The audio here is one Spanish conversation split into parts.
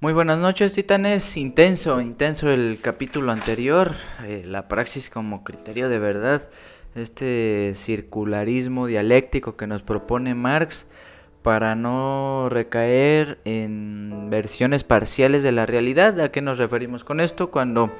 Muy buenas noches, titanes. Intenso, intenso el capítulo anterior. Eh, la praxis como criterio de verdad. Este circularismo dialéctico que nos propone Marx para no recaer en versiones parciales de la realidad. ¿A qué nos referimos con esto? Cuando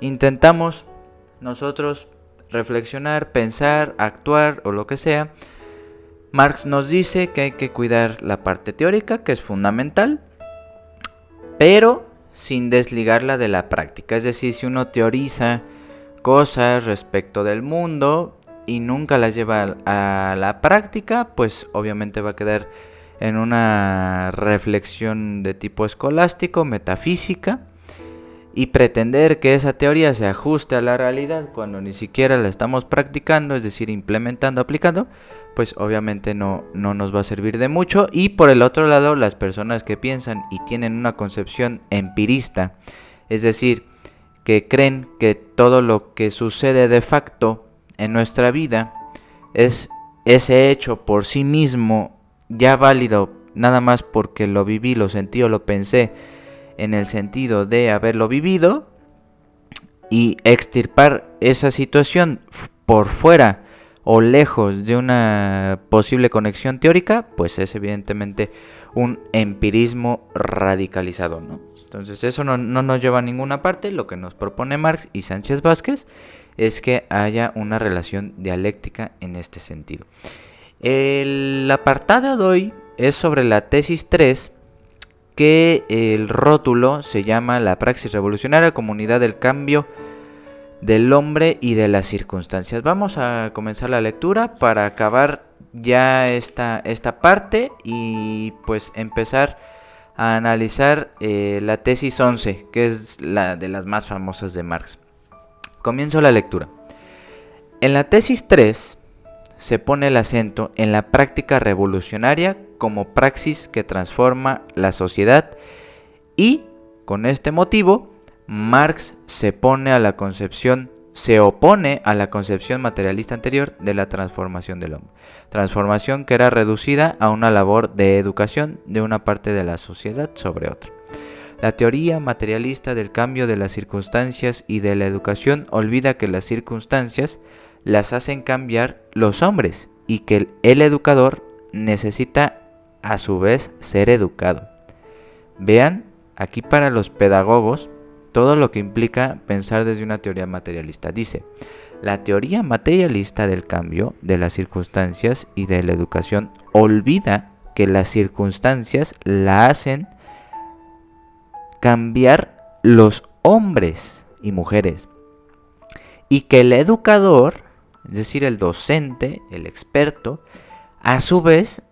intentamos nosotros reflexionar, pensar, actuar o lo que sea, Marx nos dice que hay que cuidar la parte teórica, que es fundamental, pero sin desligarla de la práctica. Es decir, si uno teoriza cosas respecto del mundo y nunca las lleva a la práctica, pues obviamente va a quedar en una reflexión de tipo escolástico, metafísica, y pretender que esa teoría se ajuste a la realidad cuando ni siquiera la estamos practicando, es decir, implementando, aplicando, pues obviamente no, no nos va a servir de mucho. Y por el otro lado, las personas que piensan y tienen una concepción empirista, es decir, que creen que todo lo que sucede de facto en nuestra vida es ese hecho por sí mismo ya válido nada más porque lo viví, lo sentí o lo pensé en el sentido de haberlo vivido y extirpar esa situación por fuera o lejos de una posible conexión teórica, pues es evidentemente un empirismo radicalizado, ¿no? Entonces eso no, nos lleva a ninguna parte, lo que nos propone Marx y Sánchez Vázquez es que haya una relación dialéctica en este sentido. El apartado de hoy es sobre la tesis 3 que el rótulo se llama La praxis revolucionaria, comunidad del cambio del hombre y de las circunstancias. Vamos a comenzar la lectura para acabar ya esta, esta parte y pues empezar a analizar eh, la tesis 11, que es la de las más famosas de Marx. Comienzo la lectura. En la tesis 3 se pone el acento en la práctica revolucionaria como praxis que transforma la sociedad y, con este motivo, Marx se pone a la concepción se opone a la concepción materialista anterior de la transformación del hombre. Transformación que era reducida a una labor de educación de una parte de la sociedad sobre otra. La teoría materialista del cambio de las circunstancias y de la educación olvida que las circunstancias las hacen cambiar los hombres y que el educador necesita a su vez ser educado. Vean, aquí para los pedagogos, todo lo que implica pensar desde una teoría materialista. Dice, la teoría materialista del cambio de las circunstancias y de la educación olvida que las circunstancias la hacen cambiar los hombres y mujeres y que el educador, es decir, el docente, el experto, a su vez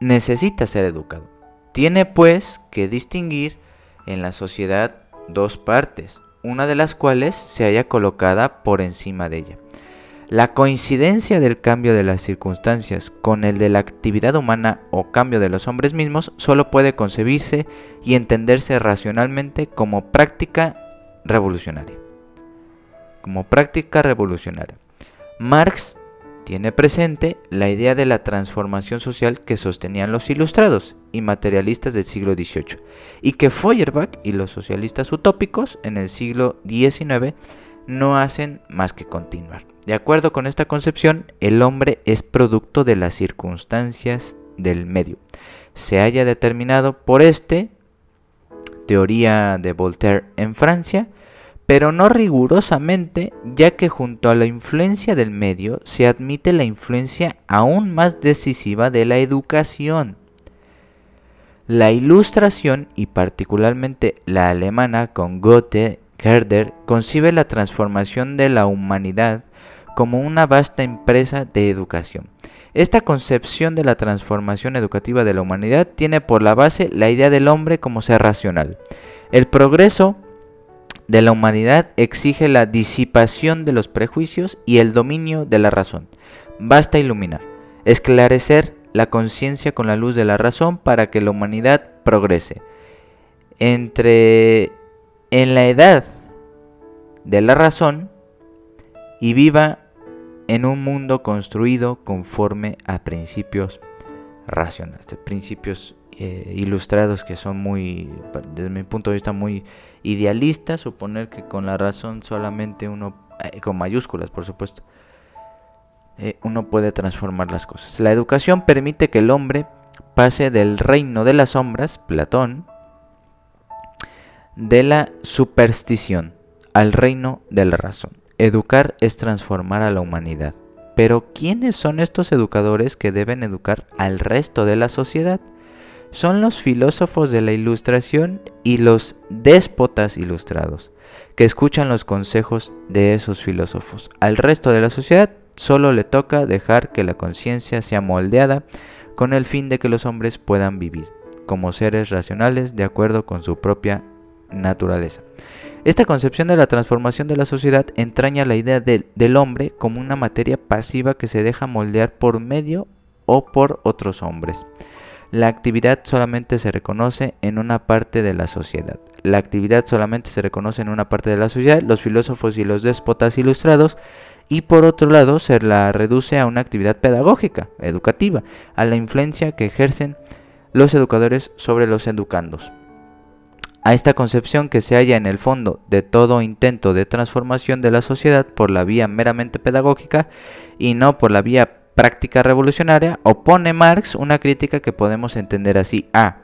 necesita ser educado. Tiene pues que distinguir en la sociedad dos partes, una de las cuales se haya colocada por encima de ella. La coincidencia del cambio de las circunstancias con el de la actividad humana o cambio de los hombres mismos solo puede concebirse y entenderse racionalmente como práctica revolucionaria. Como práctica revolucionaria. Marx tiene presente la idea de la transformación social que sostenían los ilustrados y materialistas del siglo XVIII, y que Feuerbach y los socialistas utópicos en el siglo XIX no hacen más que continuar. De acuerdo con esta concepción, el hombre es producto de las circunstancias del medio. Se haya determinado por este, teoría de Voltaire en Francia, pero no rigurosamente, ya que junto a la influencia del medio se admite la influencia aún más decisiva de la educación. La ilustración, y particularmente la alemana con Goethe, Herder, concibe la transformación de la humanidad como una vasta empresa de educación. Esta concepción de la transformación educativa de la humanidad tiene por la base la idea del hombre como ser racional. El progreso de la humanidad exige la disipación de los prejuicios y el dominio de la razón. Basta iluminar, esclarecer la conciencia con la luz de la razón para que la humanidad progrese. Entre en la edad de la razón y viva en un mundo construido conforme a principios racionales, principios eh, ilustrados que son muy, desde mi punto de vista, muy idealistas, suponer que con la razón solamente uno, eh, con mayúsculas por supuesto, eh, uno puede transformar las cosas. La educación permite que el hombre pase del reino de las sombras, Platón, de la superstición al reino de la razón. Educar es transformar a la humanidad. Pero ¿quiénes son estos educadores que deben educar al resto de la sociedad? Son los filósofos de la ilustración y los déspotas ilustrados, que escuchan los consejos de esos filósofos. Al resto de la sociedad solo le toca dejar que la conciencia sea moldeada con el fin de que los hombres puedan vivir como seres racionales de acuerdo con su propia naturaleza. Esta concepción de la transformación de la sociedad entraña la idea del hombre como una materia pasiva que se deja moldear por medio o por otros hombres. La actividad solamente se reconoce en una parte de la sociedad. La actividad solamente se reconoce en una parte de la sociedad, los filósofos y los déspotas ilustrados y por otro lado se la reduce a una actividad pedagógica, educativa, a la influencia que ejercen los educadores sobre los educandos. A esta concepción que se halla en el fondo de todo intento de transformación de la sociedad por la vía meramente pedagógica y no por la vía práctica revolucionaria, opone Marx una crítica que podemos entender así. A.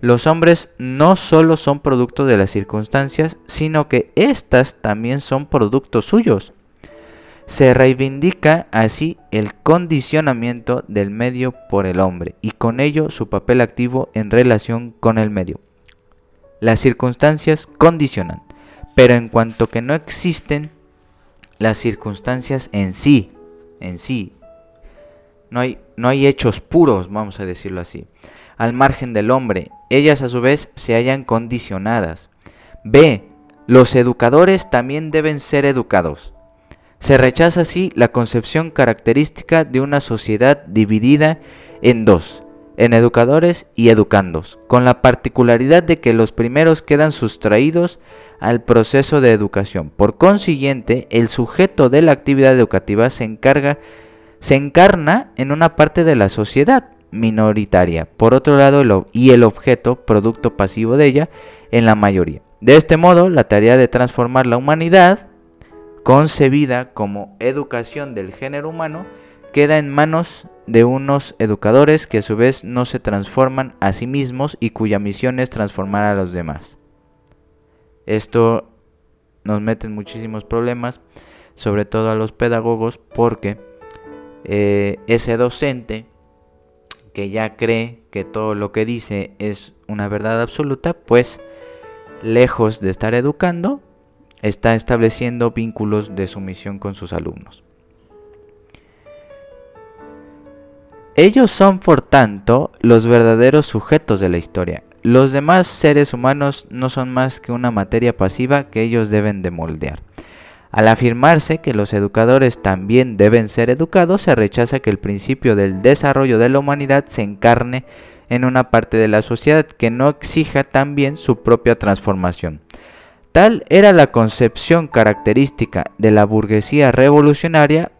Los hombres no solo son producto de las circunstancias, sino que éstas también son productos suyos se reivindica así el condicionamiento del medio por el hombre y con ello su papel activo en relación con el medio. Las circunstancias condicionan, pero en cuanto que no existen las circunstancias en sí, en sí, no hay, no hay hechos puros, vamos a decirlo así, al margen del hombre, ellas a su vez se hallan condicionadas. B. Los educadores también deben ser educados. Se rechaza así la concepción característica de una sociedad dividida en dos, en educadores y educandos, con la particularidad de que los primeros quedan sustraídos al proceso de educación. Por consiguiente, el sujeto de la actividad educativa se encarga se encarna en una parte de la sociedad minoritaria, por otro lado, y el objeto, producto pasivo de ella, en la mayoría. De este modo, la tarea de transformar la humanidad concebida como educación del género humano, queda en manos de unos educadores que a su vez no se transforman a sí mismos y cuya misión es transformar a los demás. Esto nos mete en muchísimos problemas, sobre todo a los pedagogos, porque eh, ese docente que ya cree que todo lo que dice es una verdad absoluta, pues lejos de estar educando, está estableciendo vínculos de sumisión con sus alumnos. Ellos son, por tanto, los verdaderos sujetos de la historia. Los demás seres humanos no son más que una materia pasiva que ellos deben de moldear. Al afirmarse que los educadores también deben ser educados, se rechaza que el principio del desarrollo de la humanidad se encarne en una parte de la sociedad que no exija también su propia transformación. Tal era la concepción característica de la burguesía revolucionaria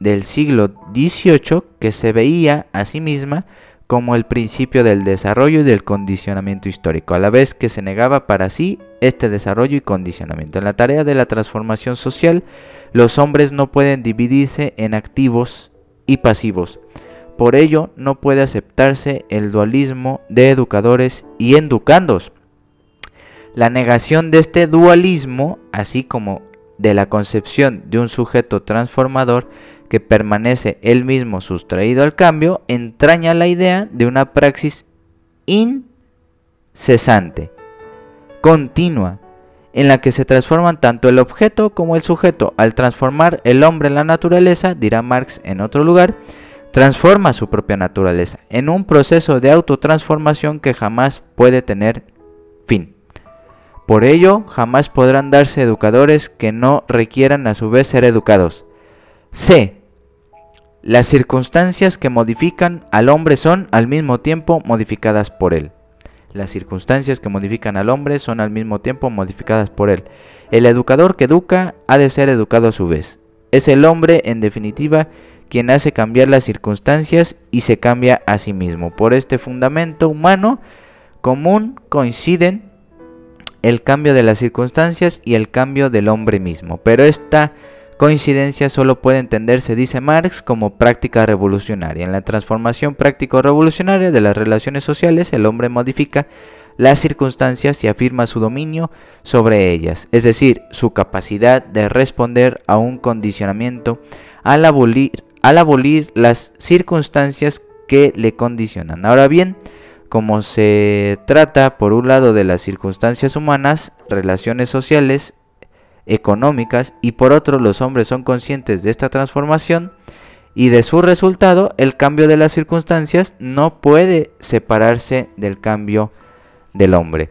del siglo XVIII que se veía a sí misma como el principio del desarrollo y del condicionamiento histórico, a la vez que se negaba para sí este desarrollo y condicionamiento. En la tarea de la transformación social, los hombres no pueden dividirse en activos y pasivos. Por ello, no puede aceptarse el dualismo de educadores y educandos, la negación de este dualismo, así como de la concepción de un sujeto transformador que permanece él mismo sustraído al cambio, entraña la idea de una praxis incesante, continua, en la que se transforman tanto el objeto como el sujeto. Al transformar el hombre en la naturaleza, dirá Marx en otro lugar, transforma su propia naturaleza en un proceso de autotransformación que jamás puede tener fin. Por ello, jamás podrán darse educadores que no requieran a su vez ser educados. C. Las circunstancias que modifican al hombre son al mismo tiempo modificadas por él. Las circunstancias que modifican al hombre son al mismo tiempo modificadas por él. El educador que educa ha de ser educado a su vez. Es el hombre, en definitiva, quien hace cambiar las circunstancias y se cambia a sí mismo. Por este fundamento humano común coinciden el cambio de las circunstancias y el cambio del hombre mismo. Pero esta coincidencia solo puede entenderse, dice Marx, como práctica revolucionaria. En la transformación práctico-revolucionaria de las relaciones sociales, el hombre modifica las circunstancias y afirma su dominio sobre ellas, es decir, su capacidad de responder a un condicionamiento al abolir, al abolir las circunstancias que le condicionan. Ahora bien, como se trata por un lado de las circunstancias humanas, relaciones sociales, económicas, y por otro los hombres son conscientes de esta transformación y de su resultado, el cambio de las circunstancias no puede separarse del cambio del hombre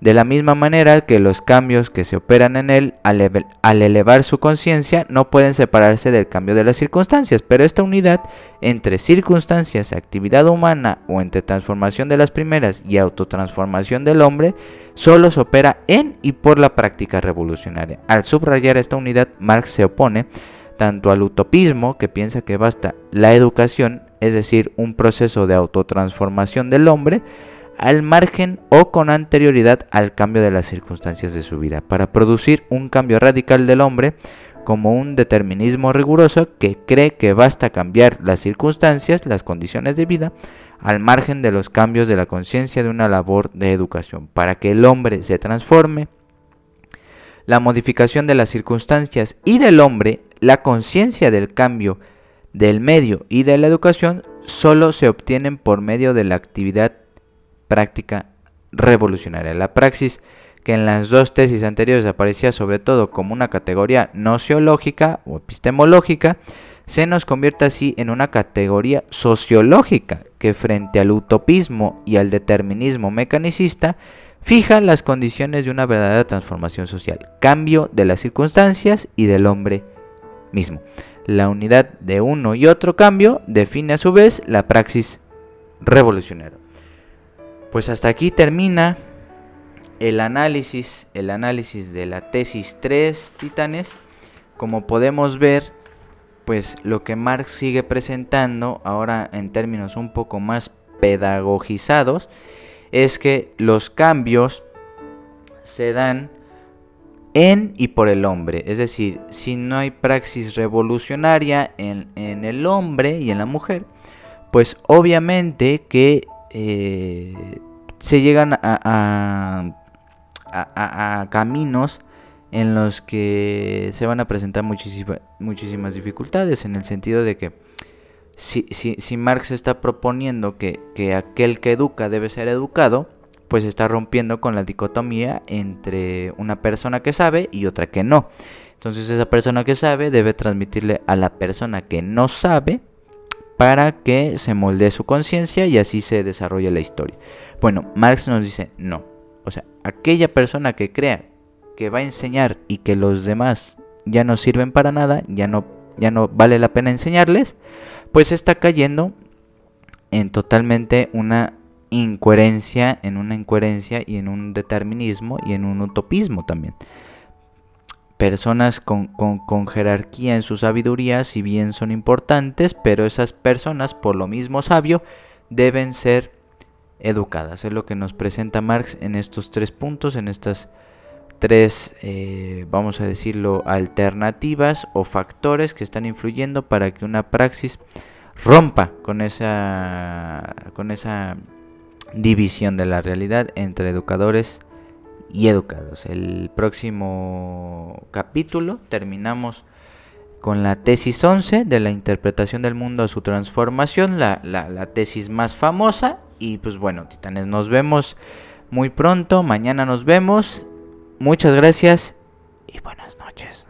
de la misma manera que los cambios que se operan en él al, elevar su conciencia no pueden separarse del cambio de las circunstancias, pero esta unidad entre circunstancias, actividad humana o entre transformación de las primeras y autotransformación del hombre solo se opera en y por la práctica revolucionaria. Al subrayar esta unidad, Marx se opone tanto al utopismo, que piensa que basta la educación, es decir, un proceso de autotransformación del hombre, al margen o con anterioridad al cambio de las circunstancias de su vida, para producir un cambio radical del hombre como un determinismo riguroso que cree que basta cambiar las circunstancias, las condiciones de vida, al margen de los cambios de la conciencia de una labor de educación, para que el hombre se transforme. La modificación de las circunstancias y del hombre, la conciencia del cambio del medio y de la educación, solo se obtienen por medio de la actividad práctica revolucionaria. La praxis, que en las dos tesis anteriores aparecía sobre todo como una categoría nociológica o epistemológica, se nos convierte así en una categoría sociológica que frente al utopismo y al determinismo mecanicista fija las condiciones de una verdadera transformación social, cambio de las circunstancias y del hombre mismo. La unidad de uno y otro cambio define a su vez la praxis revolucionaria. Pues hasta aquí termina el análisis, el análisis de la tesis 3 Titanes. Como podemos ver, pues lo que Marx sigue presentando ahora en términos un poco más pedagogizados es que los cambios se dan en y por el hombre. Es decir, si no hay praxis revolucionaria en, en el hombre y en la mujer, pues obviamente que eh, se llegan a, caminos en los que se van a presentar muchísimas dificultades, en el sentido de que si, si, Marx está proponiendo que, que, aquel que educa debe ser educado, pues está rompiendo con la dicotomía entre una persona que sabe y otra que no. Entonces esa persona que sabe debe transmitirle a la persona que no sabe para que se moldee su conciencia y así se desarrolle la historia. Bueno, Marx nos dice no. O sea, aquella persona que crea que va a enseñar y que los demás ya no sirven para nada, ya no, ya no vale la pena enseñarles, pues está cayendo en totalmente una incoherencia, en una incoherencia y en un determinismo y en un utopismo también personas con, jerarquía en su sabiduría, si bien son importantes, pero esas personas, por lo mismo sabio, deben ser educadas. Es lo que nos presenta Marx en estos tres puntos, en estas tres, eh, vamos a decirlo, alternativas o factores que están influyendo para que una praxis rompa con esa, con esa división de la realidad entre educadores y educados. El próximo capítulo terminamos con la tesis 11 de la interpretación del mundo a su transformación, la, la, tesis más famosa. Y pues bueno, titanes, nos vemos muy pronto, mañana nos vemos. Muchas gracias y buenas noches.